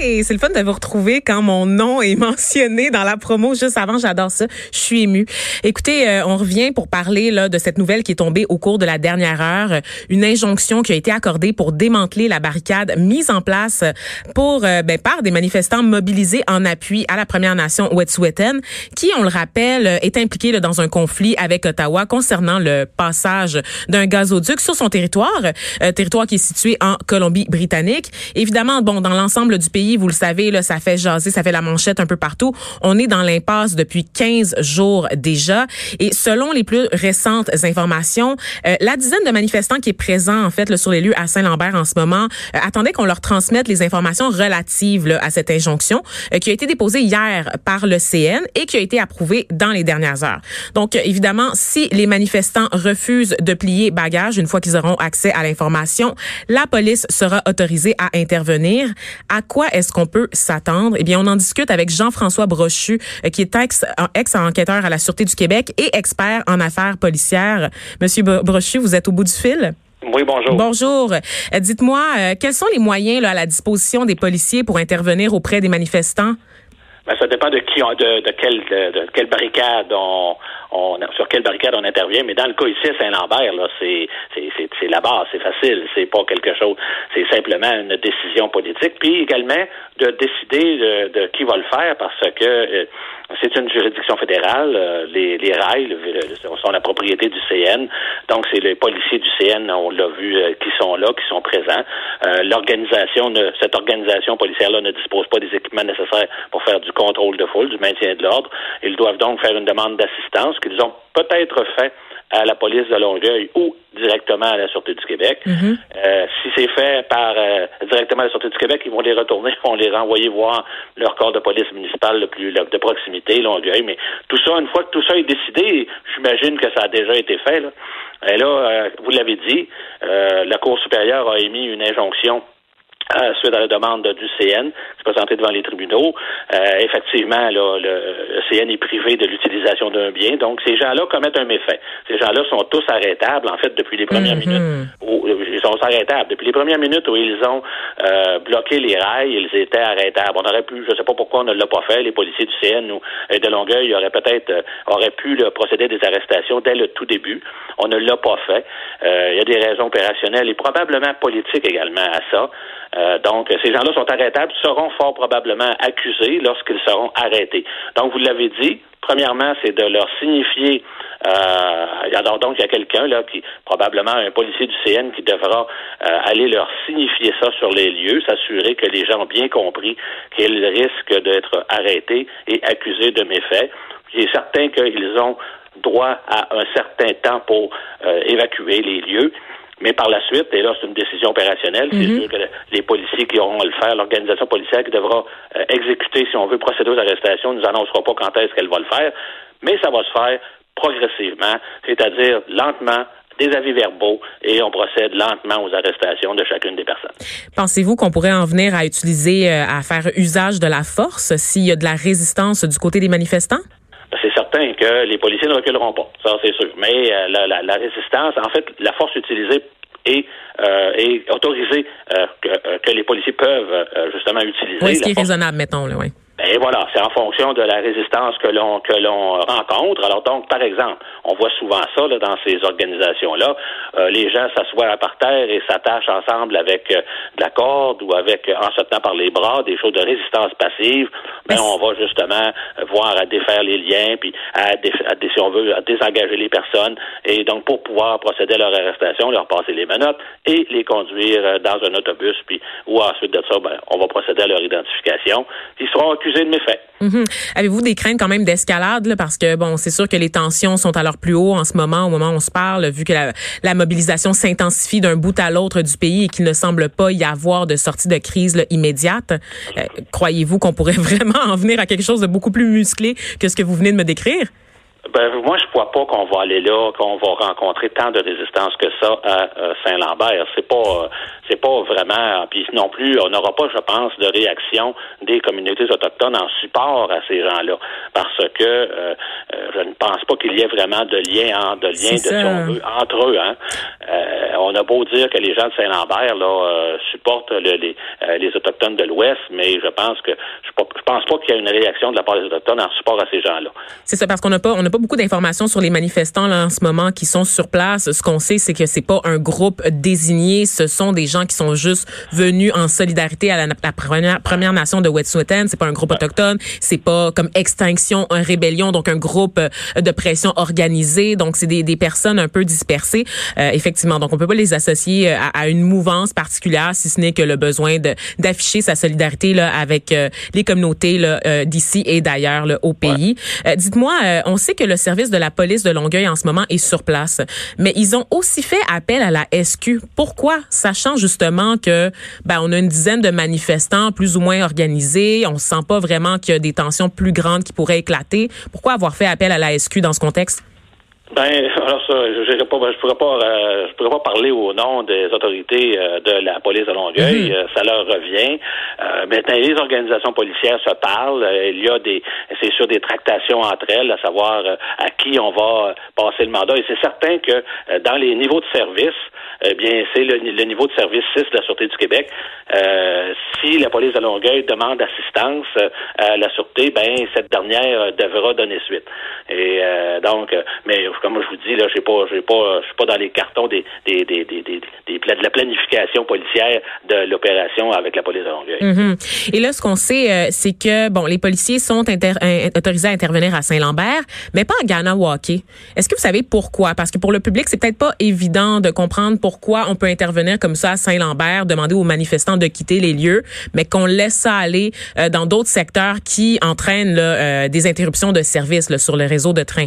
Hey, c'est le fun de vous retrouver quand mon nom est mentionné dans la promo juste avant. J'adore ça. Je suis émue. Écoutez, euh, on revient pour parler là de cette nouvelle qui est tombée au cours de la dernière heure. Une injonction qui a été accordée pour démanteler la barricade mise en place pour euh, ben, par des manifestants mobilisés en appui à la Première Nation Wet'suwet'en, qui, on le rappelle, est impliquée dans un conflit avec Ottawa concernant le passage d'un gazoduc sur son territoire, euh, territoire qui est situé en Colombie-Britannique. Évidemment, bon, dans l'ensemble du pays, vous le savez, là, ça fait jaser, ça fait la manchette un peu partout. On est dans l'impasse depuis 15 jours déjà. Et selon les plus récentes informations, euh, la dizaine de manifestants qui est présent, en fait, là, sur les lieux à Saint-Lambert en ce moment, euh, attendait qu'on leur transmette les informations relatives là, à cette injonction euh, qui a été déposée hier par le CN et qui a été approuvée dans les dernières heures. Donc, évidemment, si les manifestants refusent de plier bagage une fois qu'ils auront accès à l'information, la police sera autorisée à intervenir. À quoi est-ce qu'on peut s'attendre? Eh bien, on en discute avec Jean-François Brochu, euh, qui est ex-enquêteur à la Sûreté du Québec et expert en affaires policières. Monsieur Brochu, vous êtes au bout du fil? Oui, bonjour. Bonjour. Euh, dites-moi, euh, quels sont les moyens là, à la disposition des policiers pour intervenir auprès des manifestants? Ben, ça dépend de qui, de, de, quelle, de, quelle barricade on, on, sur quelle barricade on intervient. Mais dans le cas ici Saint-Lambert, là, c'est, c'est, c'est, la base, c'est facile, c'est pas quelque chose, c'est simplement une décision politique. Puis également de décider de, de qui va le faire parce que euh, c'est une juridiction fédérale. Euh, les, les rails sont la propriété du CN. Donc, c'est les policiers du CN, on l'a vu, euh, qui sont là, qui sont présents. Euh, l'organisation, cette organisation policière-là ne dispose pas des équipements nécessaires pour faire du contrôle de foule, du maintien de l'ordre. Ils doivent donc faire une demande d'assistance qu'ils ont peut-être fait à la police de Longueuil ou directement à la Sûreté du Québec. Mm-hmm. euh, si c'est fait par euh, directement à la Sûreté du Québec, ils vont les retourner, ils vont les renvoyer voir leur corps de police municipal le plus de proximité, Longueuil. Mais tout ça, une fois que tout ça est décidé, j'imagine que ça a déjà été fait. Là. Et là, euh, vous l'avez dit, euh, la Cour supérieure a émis une injonction euh, suite à la demande du CN, se présenter devant les tribunaux. Euh, effectivement, là, le, CN est privé de l'utilisation d'un bien, donc ces gens-là commettent un méfait. Ces gens-là sont tous arrêtables, en fait, depuis les premières Mhm. minutes. Où, ils sont arrêtables. Depuis les premières minutes où ils ont euh, bloqué les rails, ils étaient arrêtables. On aurait pu, je ne sais pas pourquoi on ne l'a pas fait, les policiers du CN ou euh, de Longueuil auraient peut-être euh, auraient pu là, procéder à des arrestations dès le tout début. On ne l'a pas fait. Euh, il y a des raisons opérationnelles et probablement politiques également à ça. Euh, donc, ces gens-là sont arrêtables, seront fort probablement accusés lorsqu'ils seront arrêtés. Donc, vous l'avez dit, premièrement, c'est de leur signifier euh, donc il y a quelqu'un là qui probablement un policier du CN qui devra euh, aller leur signifier ça sur les lieux, s'assurer que les gens ont bien compris qu'ils risquent d'être arrêtés et accusés de méfaits. Il est certain qu'ils ont droit à un certain temps pour euh, évacuer les lieux. Mais par la suite, et là c'est une décision opérationnelle, c'est sûr que les policiers qui auront à le faire, l'organisation policière qui devra euh, exécuter, si on veut, procéder aux arrestations, nous annoncera pas quand est-ce qu'elle va le faire, mais ça va se faire progressivement, c'est-à-dire lentement, des avis verbaux et on procède lentement aux arrestations de chacune des personnes. Pensez-vous qu'on pourrait en venir à utiliser, euh, à faire usage de la force s'il y a de la résistance du côté des manifestants? C'est certain que les policiers ne reculeront pas, ça c'est sûr. Mais euh, la, la, la, résistance, en fait, la force utilisée est, euh, est autorisée euh, que, que, les policiers peuvent justement utiliser. Oui, ce qui est raisonnable, mettons, là, oui. C'est en fonction de la résistance que l'on que l'on rencontre. Alors donc, par exemple, on voit souvent ça là, dans ces organisations-là. Euh, les gens s'assoient par terre et s'attachent ensemble avec euh, de la corde ou avec en se tenant par les bras, des choses de résistance passive. Mais ben, on va justement voir à défaire les liens, puis à, à, si on veut, à désengager les personnes. Et donc, pour pouvoir procéder à leur arrestation, leur passer les menottes et les conduire dans un autobus, puis ou ensuite de ça, ben, on va procéder à leur identification. Ils seront accusés de méfaits. Mm. Avez-vous des craintes quand même d'escalade parce que bon, c'est sûr que les tensions sont à leur plus haut en ce moment, au moment où on se parle, vu que la, la mobilisation s'intensifie d'un bout à l'autre du pays et qu'il ne semble pas y avoir de sortie de crise là, immédiate. Euh, Croyez-vous qu'on pourrait vraiment en venir à quelque chose de beaucoup plus musclé que ce que vous venez de me décrire? Ben, moi, je crois pas qu'on va aller là, qu'on va rencontrer tant de résistance que ça à Saint-Lambert. C'est pas, c'est pas vraiment. Puis non plus, on n'aura pas, je pense, de réaction des communautés autochtones en support à ces gens-là, parce que euh, euh, je ne pense pas qu'il y ait vraiment de lien, de lien de, entre eux. Hein. Euh, on a beau dire que les gens de Saint-Lambert là supportent les, les autochtones de l'Ouest, mais je pense que je, je pense pas qu'il y ait une réaction de la part des autochtones en support à ces gens-là. C'est ça, parce qu'on n'a pas, on n'a pas beaucoup d'informations sur les manifestants là, en ce moment qui sont sur place. Ce qu'on sait, c'est que c'est pas un groupe désigné, ce sont des gens qui sont juste venus en solidarité à la, première, première, nation de Wet'suwet'en. C'est pas un groupe autochtone, c'est pas comme Extinction, un rébellion, donc un groupe euh, de pression organisée. Donc c'est des, des, personnes un peu dispersées, euh, effectivement. Donc on peut pas les associer euh, à, à, une mouvance particulière, si ce n'est que le besoin d'afficher sa solidarité là avec les communautés là d'ici et d'ailleurs au pays. Dites-moi, on sait que le service de la police de Longueuil en ce moment est sur place, mais ils ont aussi fait appel à la SQ. Pourquoi, sachant justement que ben on a une dizaine de manifestants plus ou moins organisés, on sent pas vraiment qu'il y a des tensions plus grandes qui pourraient éclater. Pourquoi avoir fait appel à la SQ dans ce contexte? Ben, alors ça, je pas, ben, je pourrais pas, euh, je pourrais pas parler au nom des autorités euh, de la police de Longueuil. Mhm. Euh, ça leur revient. maintenant, les organisations policières se parlent. il y a des, c'est sûr, des tractations entre elles, à savoir à qui on va passer le mandat. Et c'est certain que dans les niveaux de service, eh bien, c'est le, niveau de service 6 de la Sûreté du Québec. Euh, si la police de Longueuil demande assistance euh, à la Sûreté, ben cette dernière euh, devra donner suite. Et donc, mais comme je vous dis, là, j'ai pas, j'ai pas, je suis pas dans les cartons des, des, des, des, des, de la planification policière de l'opération avec la police de Longueuil. Mm-hmm. Et là, ce qu'on sait, c'est que bon, les policiers sont autorisés à intervenir à Saint-Lambert, mais pas à Ganawake. Est-ce que vous savez pourquoi? Parce que pour le public, c'est peut-être pas évident de comprendre pourquoi on peut intervenir comme ça à Saint-Lambert, demander aux manifestants de quitter les lieux, mais qu'on laisse ça aller euh, dans d'autres secteurs qui entraînent euh, des interruptions de services sur le réseau de train.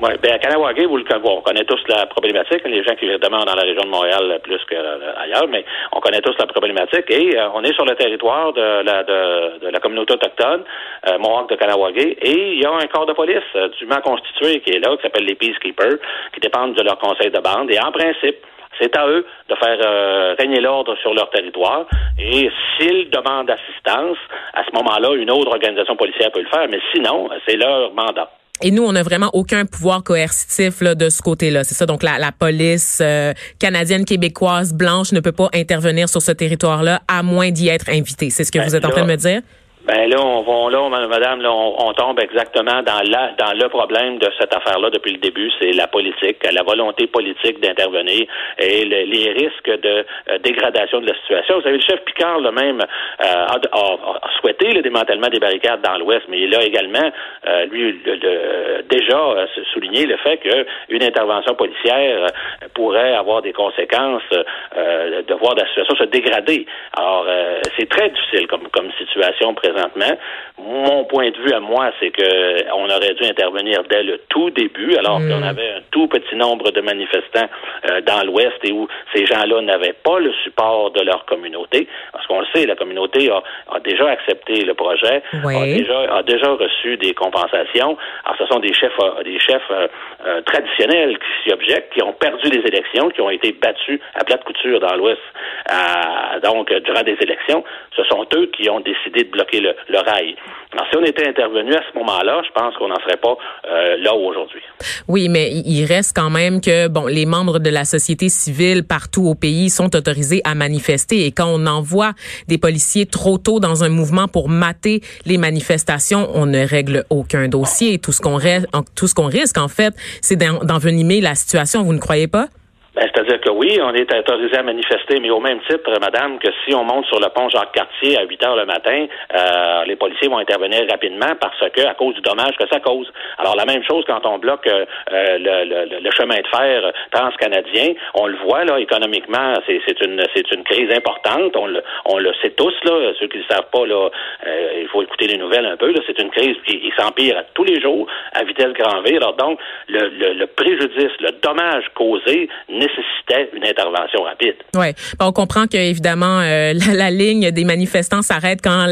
Oui, bien à Kanawagé, vous le on connaît tous la problématique. Les gens qui demeurent dans la région de Montréal plus qu'ailleurs, mais on connaît tous la problématique. Et euh, on est sur le territoire de la, de, la communauté autochtone, euh, Mohawk de Kanawagé, et il y a un corps de police dûment constitué qui est là, qui s'appelle les Peacekeepers, qui dépendent de leur conseil de bande. Et en principe, c'est à eux de faire euh, régner l'ordre sur leur territoire. Et s'ils demandent assistance, à ce moment-là, une autre organisation policière peut le faire. Mais sinon, c'est leur mandat. Et nous, on n'a vraiment aucun pouvoir coercitif là, de ce côté-là. C'est ça. Donc, la, la police euh, canadienne, québécoise, blanche ne peut pas intervenir sur ce territoire-là à moins d'y être invitée. C'est ce que ben, vous êtes en train de me dire? Ben là, on va là, madame, là, on, tombe exactement dans la dans le problème de cette affaire-là depuis le début, c'est la politique, la volonté politique d'intervenir et les risques de euh, dégradation de la situation. Vous savez, le chef Picard, le même, euh, a, souhaité le démantèlement des barricades dans l'Ouest, mais il a également, euh, lui, déjà souligné le fait qu'une intervention policière pourrait avoir des conséquences de voir la situation se dégrader. Alors, c'est très difficile comme comme situation présente mon point de vue à moi, c'est que on aurait dû intervenir dès le tout début, alors qu'on mm. avait un tout petit nombre de manifestants euh, dans l'Ouest et où ces gens-là n'avaient pas le support de leur communauté. Parce qu'on le sait, la communauté a, déjà accepté le projet, a, déjà, reçu des compensations. Alors, ce sont des chefs, euh, des chefs euh, traditionnels qui s'y objectent, qui ont perdu les élections, qui ont été battus à plate couture dans l'Ouest. donc, durant des élections, ce sont eux qui ont décidé de bloquer le le, rail. Alors, si on était intervenu à ce moment-là, je pense qu'on n'en serait pas euh, là aujourd'hui. Oui, mais il reste quand même que bon, les membres de la société civile partout au pays sont autorisés à manifester et quand on envoie des policiers trop tôt dans un mouvement pour mater les manifestations, on ne règle aucun dossier. Tout ce qu'on tout ce qu'on risque en fait, c'est d'envenimer la situation. Vous ne croyez pas? Ben, c'est-à-dire que oui, on est autorisé à manifester, mais au même titre, madame, que si on monte sur le pont Jacques-Cartier à 8 heures le matin, euh, les policiers vont intervenir rapidement parce que, à cause du dommage que ça cause. Alors, la même chose quand on bloque euh, le, le, chemin de fer transcanadien, on le voit, là, économiquement, c'est une, une crise importante. On le, on le sait tous, là, ceux qui ne le savent pas, là, euh, il faut écouter les nouvelles un peu, là, c'est une crise qui, s'empire tous les jours à vitesse grand V. Alors, donc, le, le, préjudice, le dommage causé nécessitait une intervention rapide. Oui, on comprend que évidemment euh, la, ligne des manifestants s'arrête quand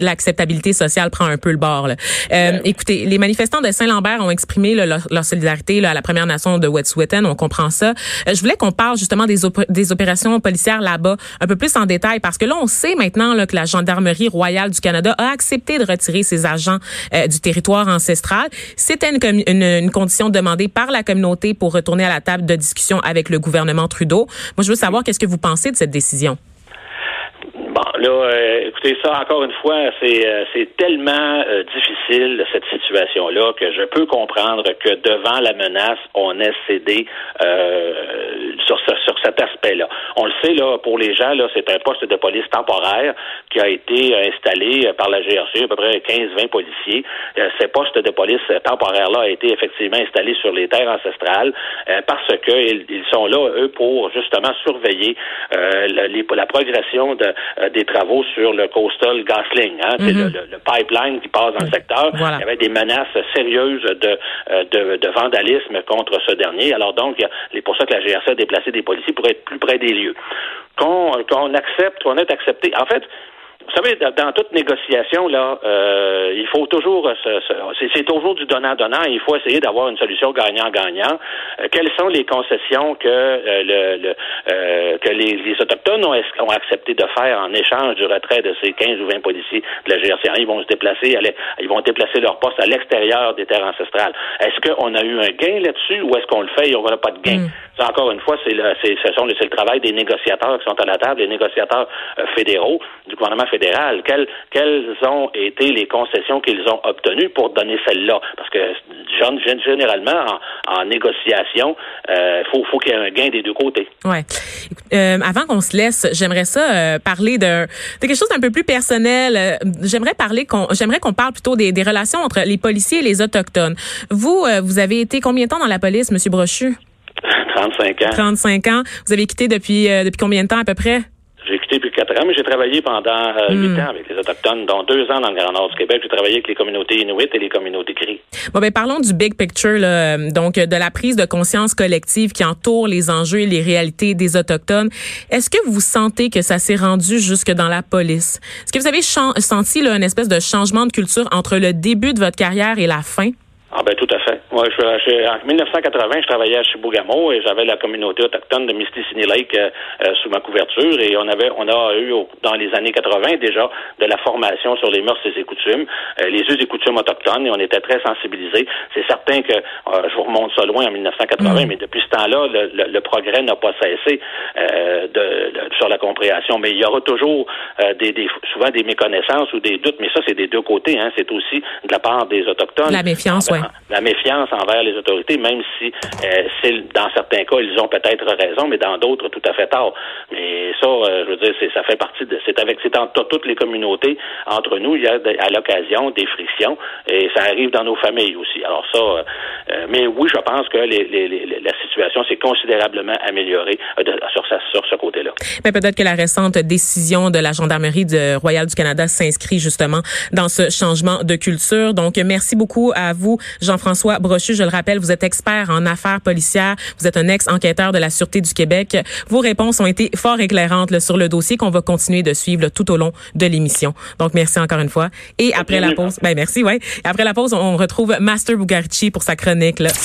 l'acceptabilité sociale prend un peu le bord. Là. Euh, écoutez, les manifestants de Saint-Lambert ont exprimé leur, solidarité là, à la Première Nation de Wet'suwet'en, on comprend ça. je voulais qu'on parle justement des, des opérations policières là-bas un peu plus en détail parce que là on sait maintenant là, que la gendarmerie royale du Canada a accepté de retirer ses agents du territoire ancestral. C'était une, une, une condition demandée par la communauté pour retourner à la table de discussion avec le gouvernement Trudeau. Moi, je veux savoir qu'est-ce que vous pensez de cette décision. Là, euh, écoutez, ça, encore une fois, c'est euh, tellement euh, difficile, cette situation-là, que je peux comprendre que devant la menace, on ait cédé sur, sur cet aspect-là. On le sait, là, pour les gens, là, c'est un poste de police temporaire qui a été installé par la GRC, à peu près 15-20 policiers. ces postes de police temporaires-là a été effectivement installés sur les terres ancestrales parce qu'ils ils sont là, eux, pour justement surveiller la, progression de euh, des travaux sur le coastal gasling, hein, c'est mhm. le, pipeline qui passe dans le secteur. Il y avait des menaces sérieuses de, euh, de, de, vandalisme contre ce dernier. Alors donc, c'est pour ça que la GRC a déplacé des policiers pour être plus près des lieux. Qu'on accepte, qu'on est accepté. En fait, vous savez, dans toute négociation, là, euh, il faut toujours, c'est toujours du donnant-donnant. Il faut essayer d'avoir une solution gagnant-gagnant. Euh, quelles sont les concessions que euh, le, que les, autochtones ont, ont, accepté de faire en échange du retrait de ces 15 ou 20 policiers de la GRC? Ils vont se déplacer, ils vont déplacer leur poste à l'extérieur des terres ancestrales. Est-ce qu'on a eu un gain là-dessus ou est-ce qu'on le fait et on n'a pas de gain? Mm. encore une fois, c'est le, c'est, ce sont, le travail des négociateurs qui sont à la table, les négociateurs fédéraux du gouvernement fédéral. Quelles, quelles ont été les concessions qu'ils ont obtenues pour donner celle-là? Parce que généralement, en, négociation, il euh, faut, faut qu'il y ait un gain des deux côtés. Ouais. Euh, avant qu'on se laisse, j'aimerais ça euh, parler de, quelque chose d'un peu plus personnel. j'aimerais parler qu'on, j'aimerais qu'on parle plutôt des, des, relations entre les policiers et les autochtones. Vous, vous avez été combien de temps dans la police, Monsieur Brochu? 35 ans. 35 ans. Vous avez quitté depuis depuis combien de temps à peu près? Mais j'ai travaillé pendant euh, huit hmm. ans avec les Autochtones, dont deux ans dans le Grand Nord du Québec. J'ai travaillé avec les communautés inuites et les communautés cri. Bon, ben, parlons du big picture, là, donc de la prise de conscience collective qui entoure les enjeux et les réalités des Autochtones. Est-ce que vous sentez que ça s'est rendu jusque dans la police? Est-ce que vous avez senti là, une espèce de changement de culture entre le début de votre carrière et la fin? Ah ben tout à fait. Moi, je, en 1980, je travaillais à Chibougamau et j'avais la communauté autochtone de Mistissini Lake euh, euh, sous ma couverture et on avait on a eu dans les années 80 déjà de la formation sur les mœurs et les coutumes, euh, les us et coutumes autochtones et on était très sensibilisés. C'est certain que je vous remonte ça loin en 1980, mm. mais depuis ce temps-là, le, progrès n'a pas cessé de, sur la compréhension. Mais il y aura toujours des, des, souvent des méconnaissances ou des doutes, mais ça c'est des deux côtés. Hein. C'est aussi de la part des autochtones. La méfiance, oui la méfiance envers les autorités, même si euh, dans certains cas, ils ont peut-être raison, mais dans d'autres, tout à fait tard. Mais ça, euh, je veux dire, ça fait partie de, c'est avec, toutes les communautés, entre nous, il y a à l'occasion des frictions, et ça arrive dans nos familles aussi. Alors ça, euh, mais oui, je pense que la situation s'est considérablement améliorée sur, sur ce côté-là. Mais peut-être que la récente décision de la gendarmerie de Royal du Canada s'inscrit justement dans ce changement de culture. Donc, merci beaucoup à vous, Jean-François Brochu. Je le rappelle, vous êtes expert en affaires policières. Vous êtes un ex-enquêteur de la Sûreté du Québec. Vos réponses ont été fort éclairantes sur le dossier qu'on va continuer de suivre tout au long de l'émission. Donc, merci encore une fois. Et après la pause, ben merci, ouais. Après la pause, on retrouve Master Bugarici pour sa chronique là, sur